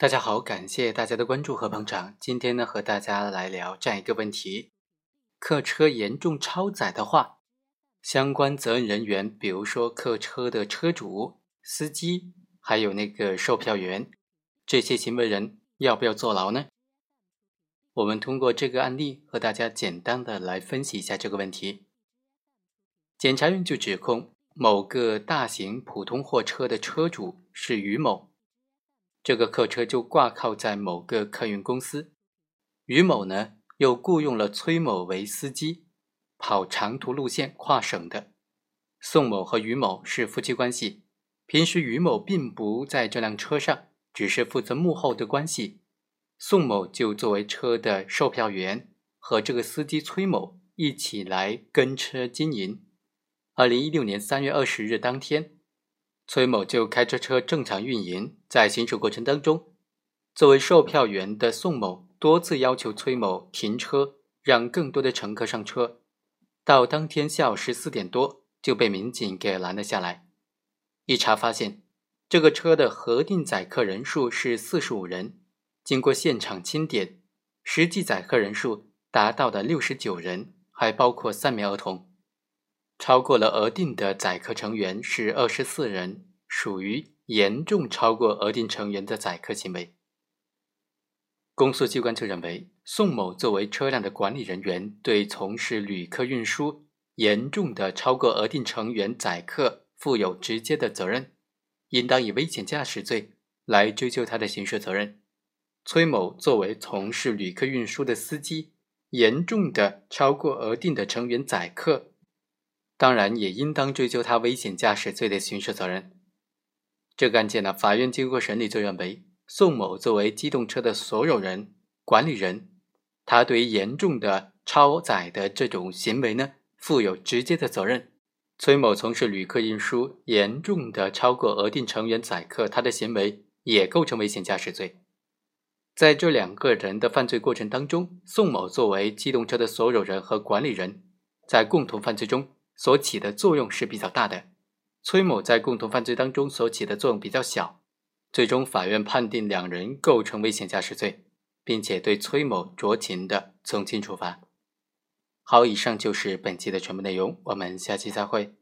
大家好，感谢大家的关注和捧场。今天呢，和大家来聊这样一个问题：客车严重超载的话，相关责任人员，比如说客车的车主、司机，还有那个售票员，这些行为人要不要坐牢呢？我们通过这个案例和大家简单的来分析一下这个问题。检察院就指控某个大型普通货车的车主是于某。这个客车就挂靠在某个客运公司，于某呢又雇佣了崔某为司机，跑长途路线跨省的。宋某和于某是夫妻关系，平时于某并不在这辆车上，只是负责幕后的关系。宋某就作为车的售票员，和这个司机崔某一起来跟车经营。二零一六年三月二十日当天。崔某就开着车正常运营，在行驶过程当中，作为售票员的宋某多次要求崔某停车，让更多的乘客上车。到当天下午十四点多，就被民警给拦了下来。一查发现，这个车的核定载客人数是四十五人，经过现场清点，实际载客人数达到了六十九人，还包括三名儿童。超过了额定的载客成员是二十四人，属于严重超过额定成员的载客行为。公诉机关就认为，宋某作为车辆的管理人员，对从事旅客运输严重的超过额定成员载客负有直接的责任，应当以危险驾驶罪来追究他的刑事责任。崔某作为从事旅客运输的司机，严重的超过额定的成员载客。当然也应当追究他危险驾驶罪的刑事责任。这个案件呢，法院经过审理就认为，宋某作为机动车的所有人、管理人，他对于严重的超载的这种行为呢，负有直接的责任。崔某从事旅客运输，严重的超过额定成员载客，他的行为也构成危险驾驶罪。在这两个人的犯罪过程当中，宋某作为机动车的所有人和管理人，在共同犯罪中。所起的作用是比较大的，崔某在共同犯罪当中所起的作用比较小，最终法院判定两人构成危险驾驶罪，并且对崔某酌情的从轻处罚。好，以上就是本期的全部内容，我们下期再会。